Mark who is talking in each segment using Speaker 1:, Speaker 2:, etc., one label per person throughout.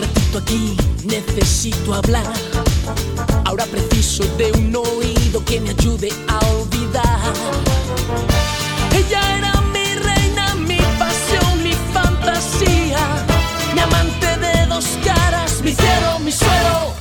Speaker 1: un ratito aquí, necesito hablar. Ahora preciso de un oído que me ayude a olvidar. Ella era mi reina, mi pasión, mi fantasía, mi amante de dos caras, mi cielo, mi suelo.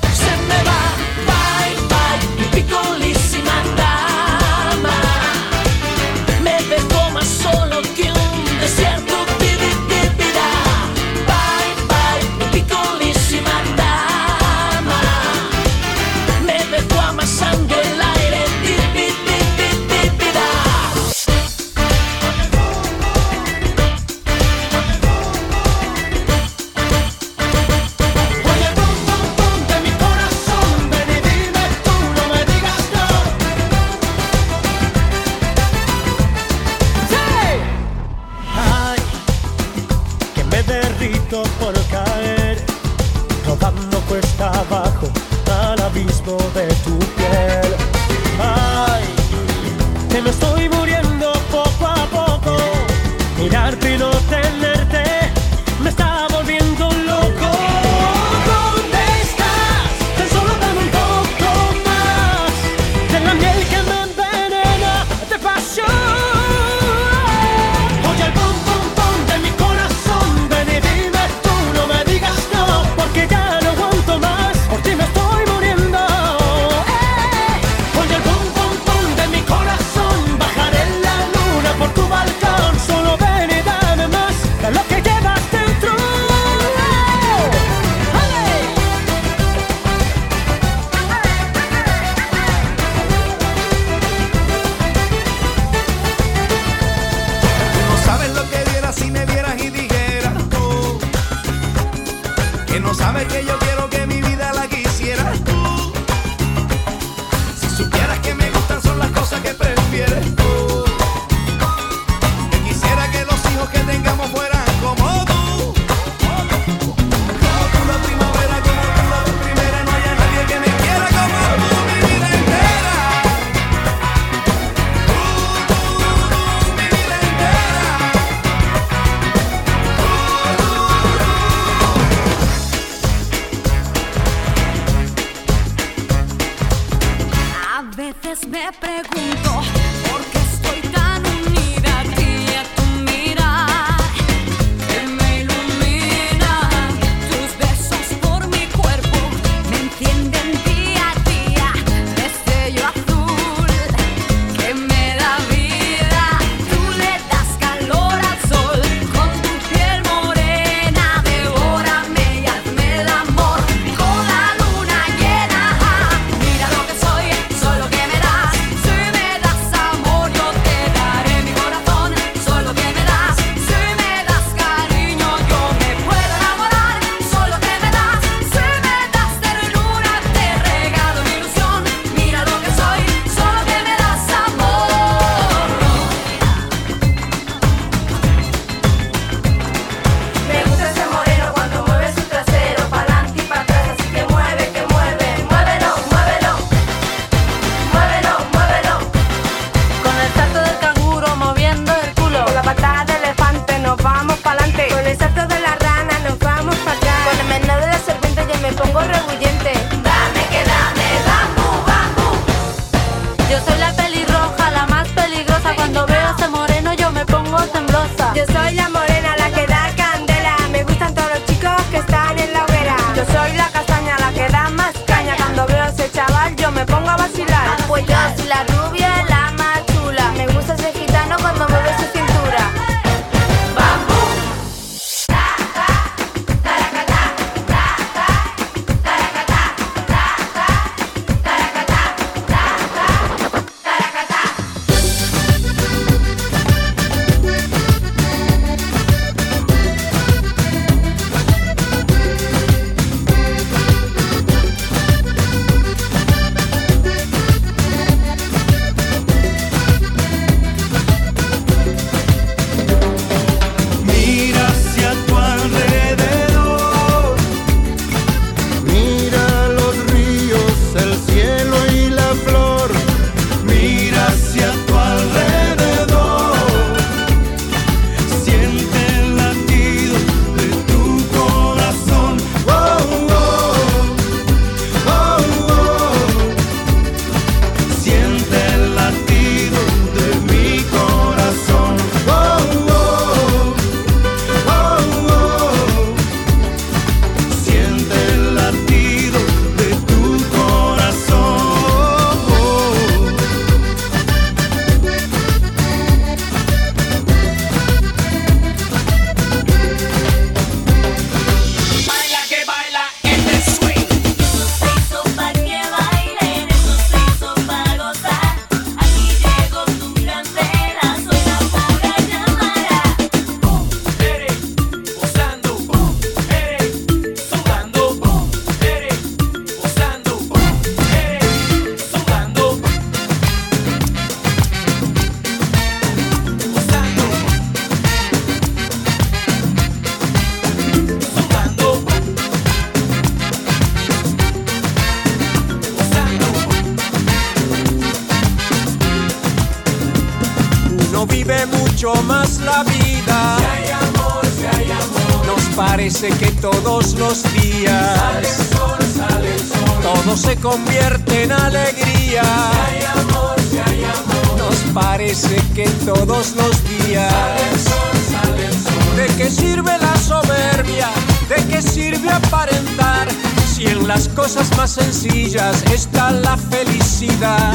Speaker 2: Todo se convierte en alegría.
Speaker 3: Si hay amor, si hay amor.
Speaker 2: Nos parece que todos los días
Speaker 3: sale el sol, sale el sol.
Speaker 2: ¿De qué sirve la soberbia? ¿De qué sirve aparentar? Si en las cosas más sencillas está la felicidad.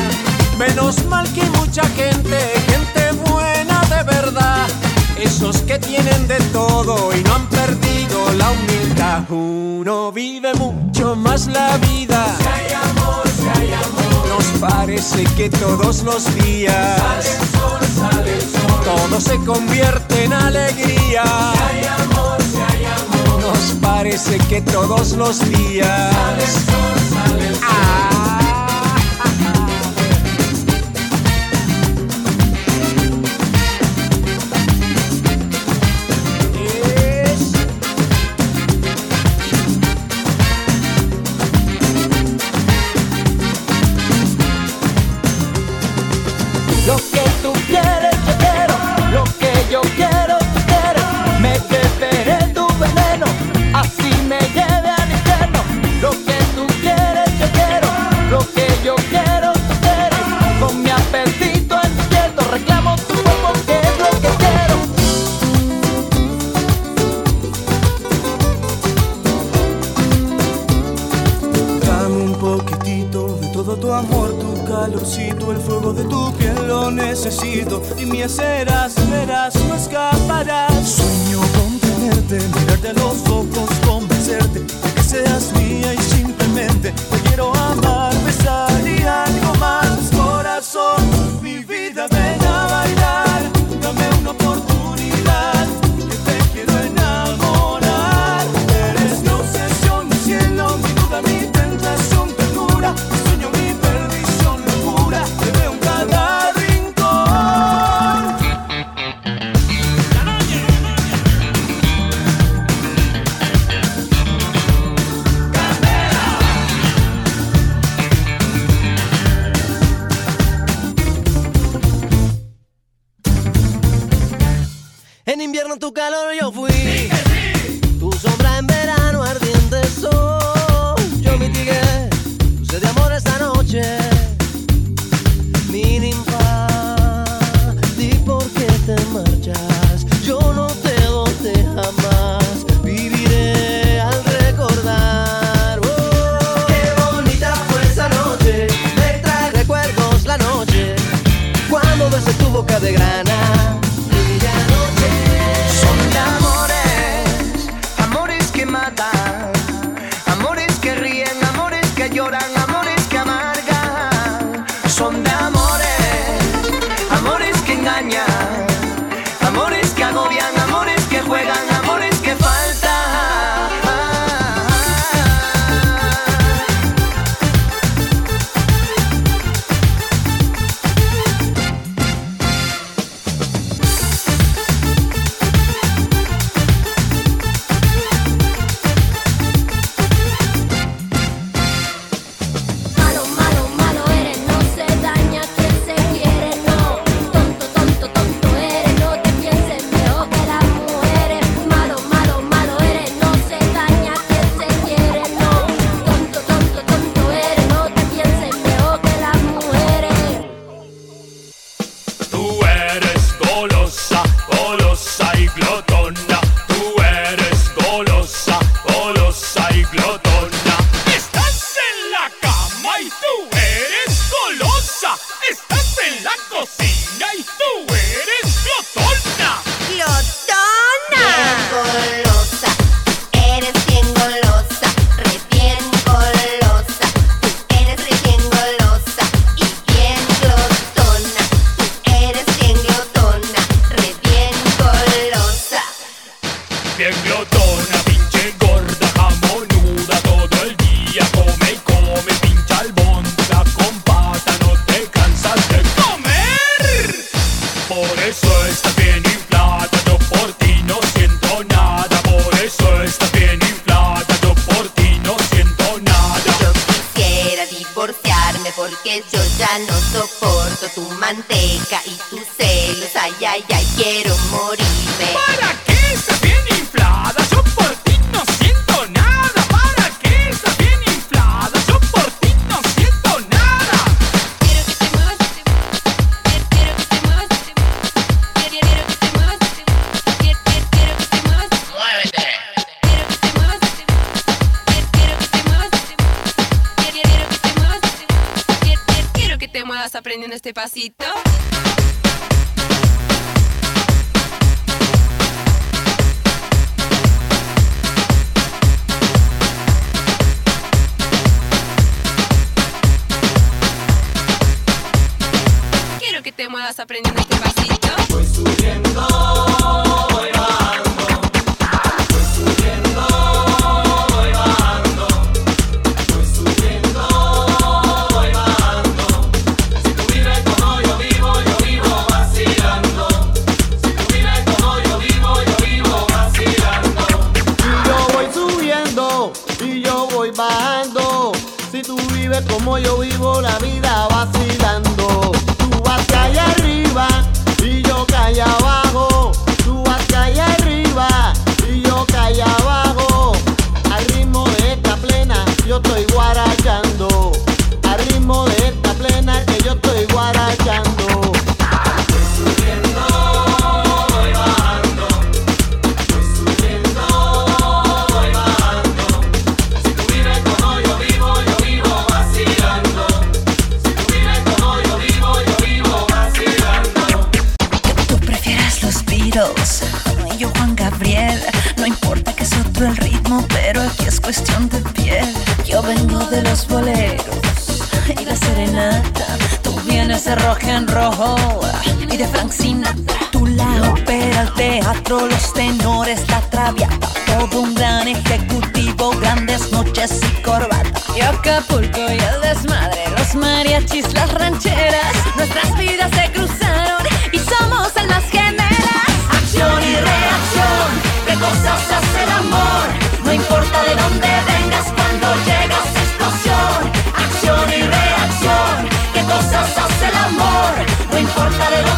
Speaker 2: Menos mal que mucha gente, gente buena de verdad. Esos que tienen de todo y no han perdido la humildad. Uno vive mucho más la vida.
Speaker 3: Si hay amor, si hay amor.
Speaker 2: Nos parece que todos los días
Speaker 3: Sale el sol, sale el sol.
Speaker 2: todo se convierte en alegría.
Speaker 3: Si hay amor, si hay amor.
Speaker 2: Nos parece que todos los días
Speaker 3: Sale el sol.
Speaker 4: Necesito. Y me serás, verás, no escaparás.
Speaker 5: vas aprendiendo este pasito.
Speaker 6: Voy subiendo. de
Speaker 7: Frank Sinatra. Tú la ópera, el teatro, los tenores, la traviata. Todo un gran ejecutivo, grandes noches y corbata. Y Acapulco y el desmadre, los mariachis, las rancheras. Nuestras vidas se cruzaron y somos almas gemelas. Acción y reacción, de cosas hace el amor. No importa de dónde vengas, cuando llegas explosión. Acción y reacción, que cosas hace el amor. No importa de dónde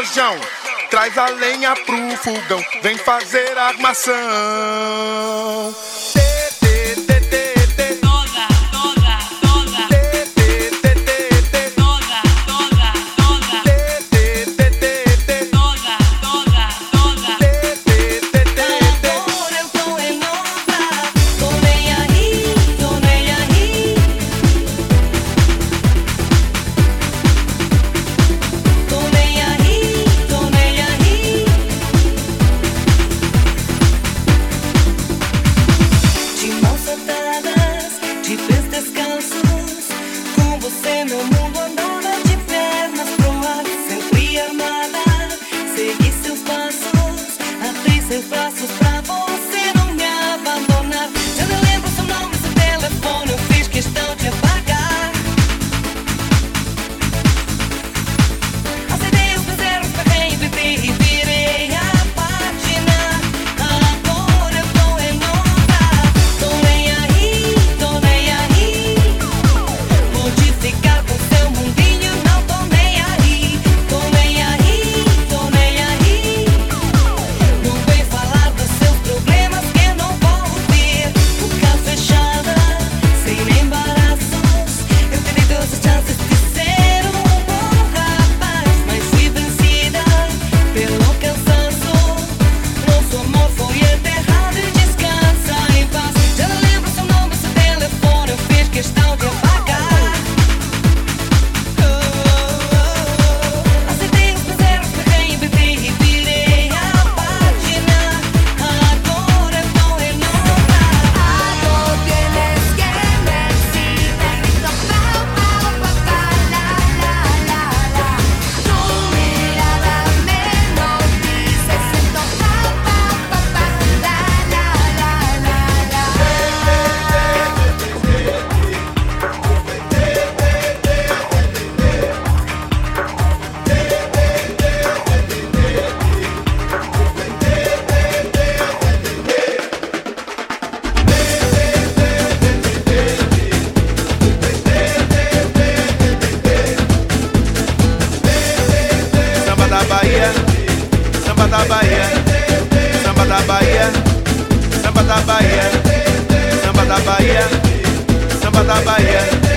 Speaker 8: rojão. Traz a lenha pro fogão, vem fazer armação. Bahia, samba da Bahia.